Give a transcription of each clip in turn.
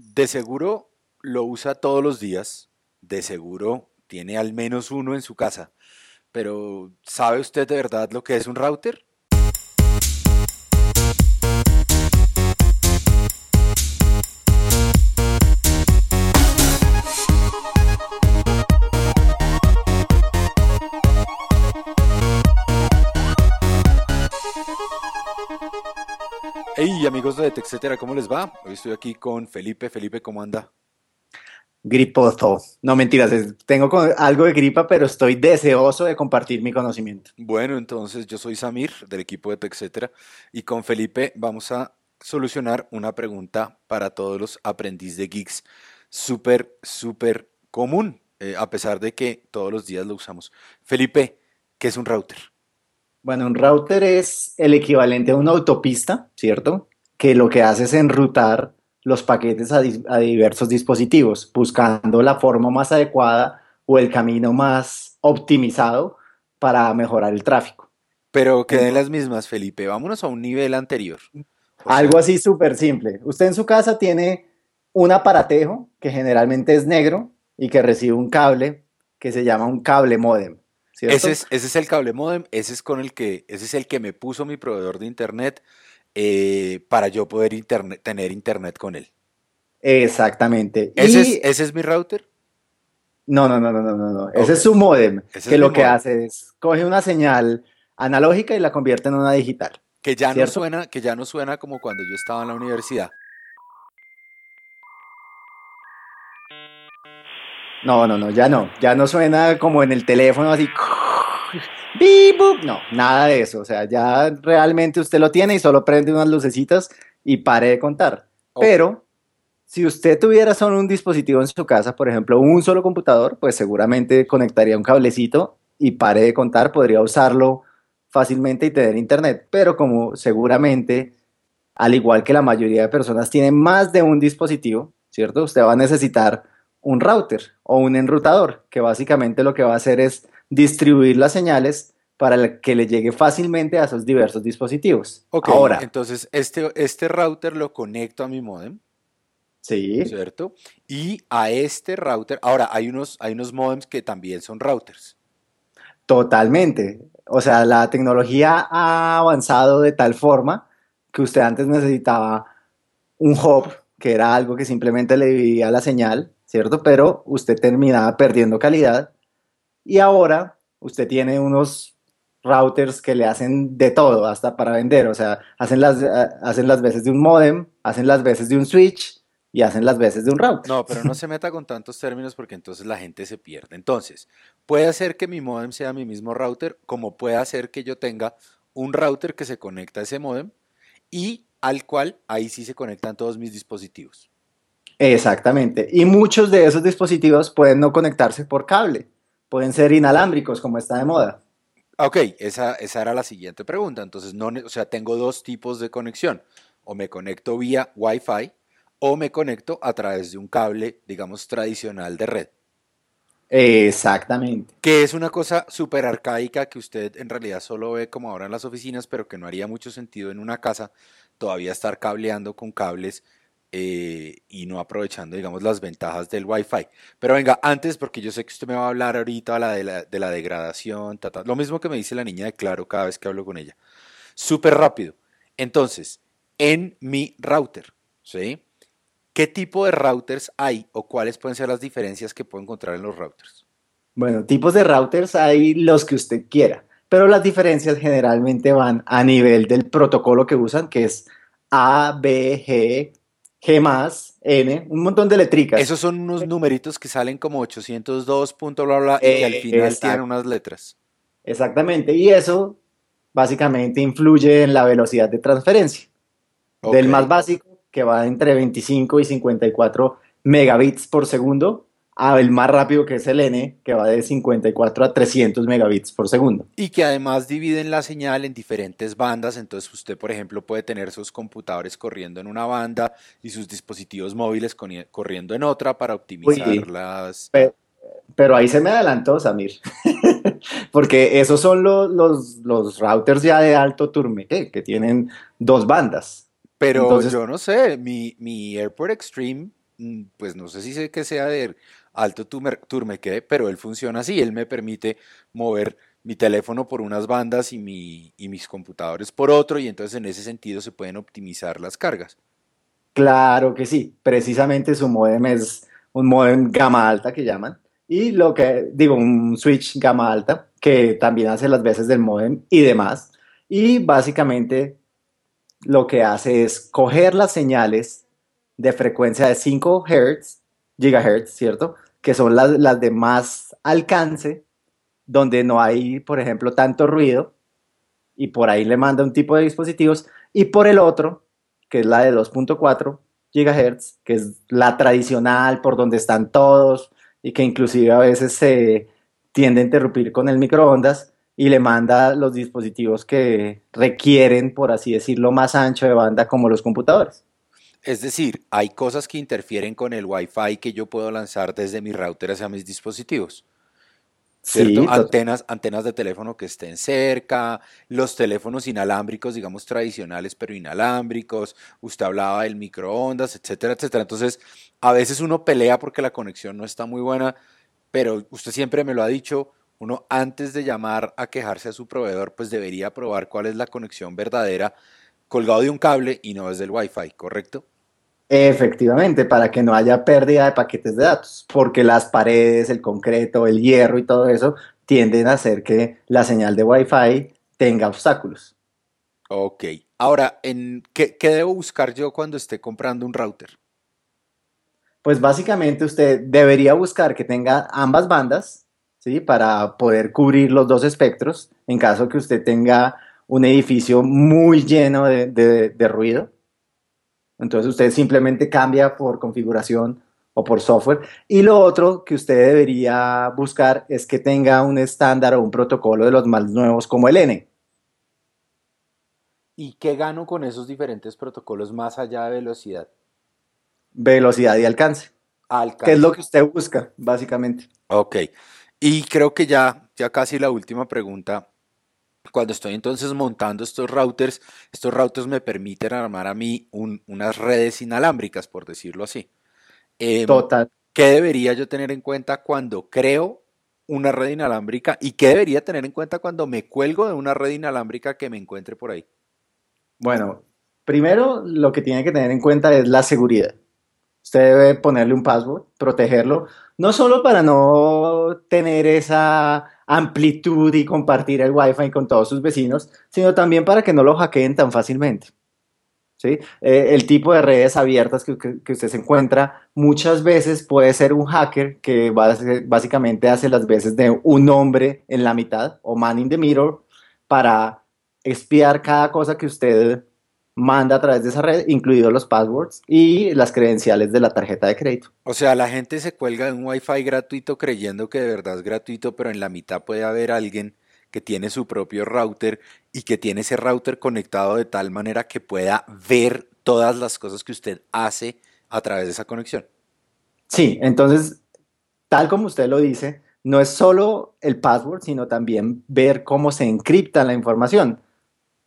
de seguro lo usa todos los días, de seguro tiene al menos uno en su casa, pero ¿sabe usted de verdad lo que es un router? Hey amigos de TechCetera, ¿cómo les va? Hoy estoy aquí con Felipe. Felipe, ¿cómo anda? Griposo. No mentiras, tengo algo de gripa, pero estoy deseoso de compartir mi conocimiento. Bueno, entonces yo soy Samir del equipo de TechCetera y con Felipe vamos a solucionar una pregunta para todos los aprendiz de geeks súper, súper común, eh, a pesar de que todos los días lo usamos. Felipe, ¿qué es un router? Bueno, un router es el equivalente a una autopista, ¿cierto? Que lo que hace es enrutar los paquetes a, diversos dispositivos, buscando la forma más adecuada o el camino más optimizado para mejorar el tráfico. Pero queden las mismas, Felipe. Vámonos a un nivel anterior. Algo así súper simple. Usted en su casa tiene un aparatejo que generalmente es negro y que recibe un cable que se llama un cable modem. Ese es, el cable modem, ese es con el que, ese es el que me puso mi proveedor de internet eh, para yo poder tener internet con él. Exactamente. ¿Ese, es, mi router? No, no, no, no, no, no. Ese es su modem, que lo que hace es coge una señal analógica y la convierte en una digital. Que ya no suena, que ya no suena como cuando yo estaba en la universidad. No, no, no, ya no. Ya no suena como en el teléfono así. No, nada de eso. O sea, ya realmente usted lo tiene y solo prende unas lucecitas y pare de contar. Pero si usted tuviera solo un dispositivo en su casa, por ejemplo, un solo computador, pues seguramente conectaría un cablecito y pare de contar, podría usarlo fácilmente y tener internet. Pero como seguramente, al igual que la mayoría de personas tienen más de un dispositivo, ¿cierto? Usted va a necesitar un router o un enrutador, que básicamente lo que va a hacer es distribuir las señales para que le llegue fácilmente a esos diversos dispositivos. Ok, Ahora, entonces este, este router lo conecto a mi modem. Sí. ¿Cierto? Y a este router, ahora hay unos, hay unos modems que también son routers. Totalmente. O sea, la tecnología ha avanzado de tal forma que usted antes necesitaba un hub, que era algo que simplemente le dividía la señal, ¿cierto? Pero usted terminaba perdiendo calidad y ahora usted tiene unos routers que le hacen de todo, hasta para vender, o sea, hacen las, eh, hacen las veces de un modem, hacen las veces de un switch y hacen las veces de un router. No, pero no se meta con tantos términos porque entonces la gente se pierde. Entonces, puede hacer que mi modem sea mi mismo router, como puede hacer que yo tenga un router que se conecta a ese modem y al cual ahí sí se conectan todos mis dispositivos. Exactamente. Y muchos de esos dispositivos pueden no conectarse por cable, pueden ser inalámbricos, como está de moda. Ok, esa, esa era la siguiente pregunta. Entonces, no, o sea, tengo dos tipos de conexión. O me conecto vía Wi-Fi o me conecto a través de un cable, digamos, tradicional de red. Exactamente. Que es una cosa súper arcaica que usted en realidad solo ve como ahora en las oficinas, pero que no haría mucho sentido en una casa todavía estar cableando con cables eh, y no aprovechando, digamos, las ventajas del Wi-Fi. Pero venga, antes, porque yo sé que usted me va a hablar ahorita de, la, de la degradación, lo mismo que me dice la niña de Claro cada vez que hablo con ella. Súper rápido. Entonces, en mi router, ¿sí? ¿Qué tipo de routers hay o cuáles pueden ser las diferencias que puedo encontrar en los routers? Bueno, tipos de routers hay los que usted quiera, pero las diferencias generalmente van a nivel del protocolo que usan, que es A, B, G, G más, N, un montón de letricas. Esos son unos numeritos que salen como 802. bla, bla, bla, y al final tienen unas letras. Exactamente, y eso básicamente influye en la velocidad de transferencia. Del más básico, que va entre 25 y 54 megabits por segundo, el más rápido que es el N, que va de 54 a 300 megabits por segundo. Y que además dividen la señal en diferentes bandas, entonces usted, por ejemplo, puede tener sus computadores corriendo en una banda y sus dispositivos móviles corriendo en otra para optimizar las... Pero, ahí se me adelantó, Samir, porque esos son los, los, routers ya de alto turme, que tienen dos bandas. Pero yo no sé, mi, mi AirPort Extreme mm, pues no sé si sé que sea de alto turmeque, pero él funciona así, él me permite mover mi teléfono por unas bandas y, mi, y mis computadores por otro, y entonces en ese sentido se pueden optimizar las cargas. Claro que sí, precisamente su modem es un modem gama alta que llaman, y lo que digo, un switch gama alta que también hace las veces del modem y demás, y básicamente lo que hace es coger las señales de frecuencia de 5 Hz, gigahertz, ¿cierto? Que son las, de más alcance donde no hay, por ejemplo, tanto ruido, y por ahí le manda un tipo de dispositivos, y por el otro, que es la de 2.4 GHz, que es la tradicional, por donde están todos, y que inclusive a veces se tiende a interrumpir con el microondas, y le manda los dispositivos que requieren, por así decirlo, más ancho de banda como los computadores. Es decir, hay cosas que interfieren con el Wi-Fi que yo puedo lanzar desde mi router hacia mis dispositivos. ¿cierto? antenas, antenas de teléfono que estén cerca, los teléfonos inalámbricos, digamos tradicionales, pero inalámbricos, usted hablaba del microondas, etcétera, etcétera. Entonces, a veces uno pelea porque la conexión no está muy buena, pero usted siempre me lo ha dicho, uno antes de llamar a quejarse a su proveedor, pues debería probar cuál es la conexión verdadera colgado de un cable y no desde el Wi-Fi, ¿correcto? Efectivamente, para que no haya pérdida de paquetes de datos, porque las paredes, el concreto, el hierro y todo eso tienden a hacer que la señal de Wi-Fi tenga obstáculos. Ok, ahora, ¿en qué, debo buscar yo cuando esté comprando un router? Pues básicamente usted debería buscar que tenga ambas bandas, ¿sí? Para poder cubrir los dos espectros en caso que usted tenga un edificio muy lleno de ruido entonces usted simplemente cambia por configuración o por software. Y lo otro que usted debería buscar es que tenga un estándar o un protocolo de los más nuevos como el N. ¿Y qué gano con esos diferentes protocolos más allá de velocidad? Velocidad y alcance. alcance. ¿Qué es lo que usted busca, básicamente? Ok. Y creo que ya, ya casi la última pregunta cuando estoy entonces montando estos routers, estos routers me permiten armar a mí unas redes inalámbricas, por decirlo así. Em, Total. ¿Qué debería yo tener en cuenta cuando creo una red inalámbrica y qué debería tener en cuenta cuando me cuelgo de una red inalámbrica que me encuentre por ahí? Bueno, primero lo que tiene que tener en cuenta es la seguridad. Usted debe ponerle un password, protegerlo, no solo para no tener esa amplitud y compartir el Wi-Fi con todos sus vecinos, sino también para que no lo hackeen tan fácilmente. ¿Sí? Eh, el tipo de redes abiertas que, usted se encuentra muchas veces puede ser un hacker que básicamente hace las veces de un hombre en la mitad o man in the mirror para espiar cada cosa que usted manda a través de esa red, incluidos los passwords y las credenciales de la tarjeta de crédito. O sea, la gente se cuelga de un Wi-Fi gratuito creyendo que de verdad es gratuito, pero en la mitad puede haber alguien que tiene su propio router y que tiene ese router conectado de tal manera que pueda ver todas las cosas que usted hace a través de esa conexión. Sí, entonces, tal como usted lo dice, no es solo el password, sino también ver cómo se encripta la información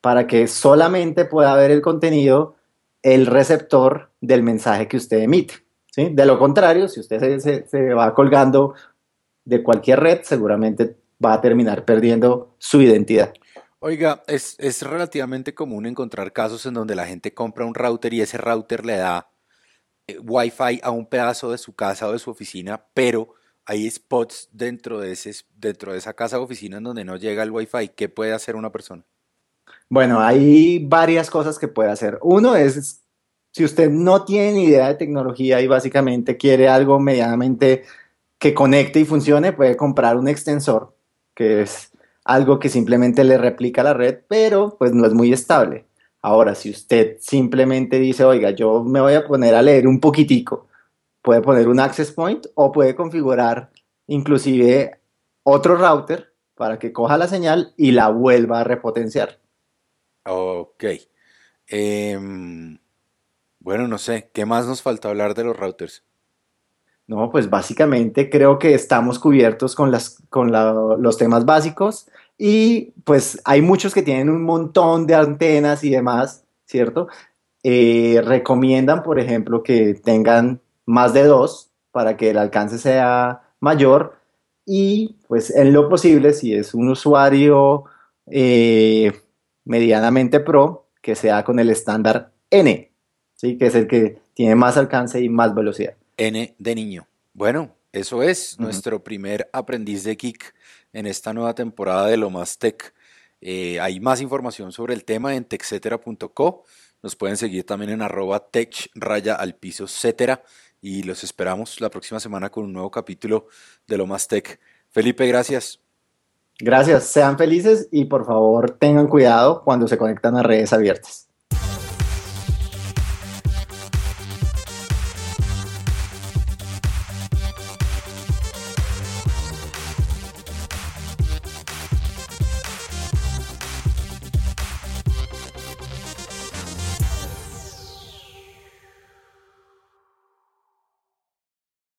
para que solamente pueda ver el contenido el receptor del mensaje que usted emite. ¿sí? De lo contrario, si usted se, va colgando de cualquier red, seguramente va a terminar perdiendo su identidad. Oiga, es, es, relativamente común encontrar casos en donde la gente compra un router y ese router le da eh, Wi-Fi a un pedazo de su casa o de su oficina, pero hay spots dentro de, ese, dentro de esa casa o oficina en donde no llega el Wi-Fi. ¿Qué puede hacer una persona? Bueno, hay varias cosas que puede hacer. Uno es, si usted no tiene ni idea de tecnología y básicamente quiere algo medianamente que conecte y funcione, puede comprar un extensor, que es algo que simplemente le replica la red, pero pues no es muy estable. Ahora, si usted simplemente dice, oiga, yo me voy a poner a leer un poquitico, puede poner un access point o puede configurar inclusive otro router para que coja la señal y la vuelva a repotenciar. Ok. Em, bueno, no sé, ¿qué más nos falta hablar de los routers? No, pues básicamente creo que estamos cubiertos con, las, con los temas básicos y pues hay muchos que tienen un montón de antenas y demás, ¿cierto? Eh, recomiendan, por ejemplo, que tengan más de 2 para que el alcance sea mayor y pues en lo posible, si es un usuario eh, medianamente pro, que sea con el estándar N, ¿sí? que es el que tiene más alcance y más velocidad. N de niño. Bueno, eso es nuestro primer aprendiz de Geek en esta nueva temporada de Lo Más Tech. Eh, hay más información sobre el tema en techcetera.co. Nos pueden seguir también en arroba tech raya al piso cetera y los esperamos la próxima semana con un nuevo capítulo de Lo Más Tech. Felipe, gracias. Gracias, sean felices y por favor tengan cuidado cuando se conectan a redes abiertas.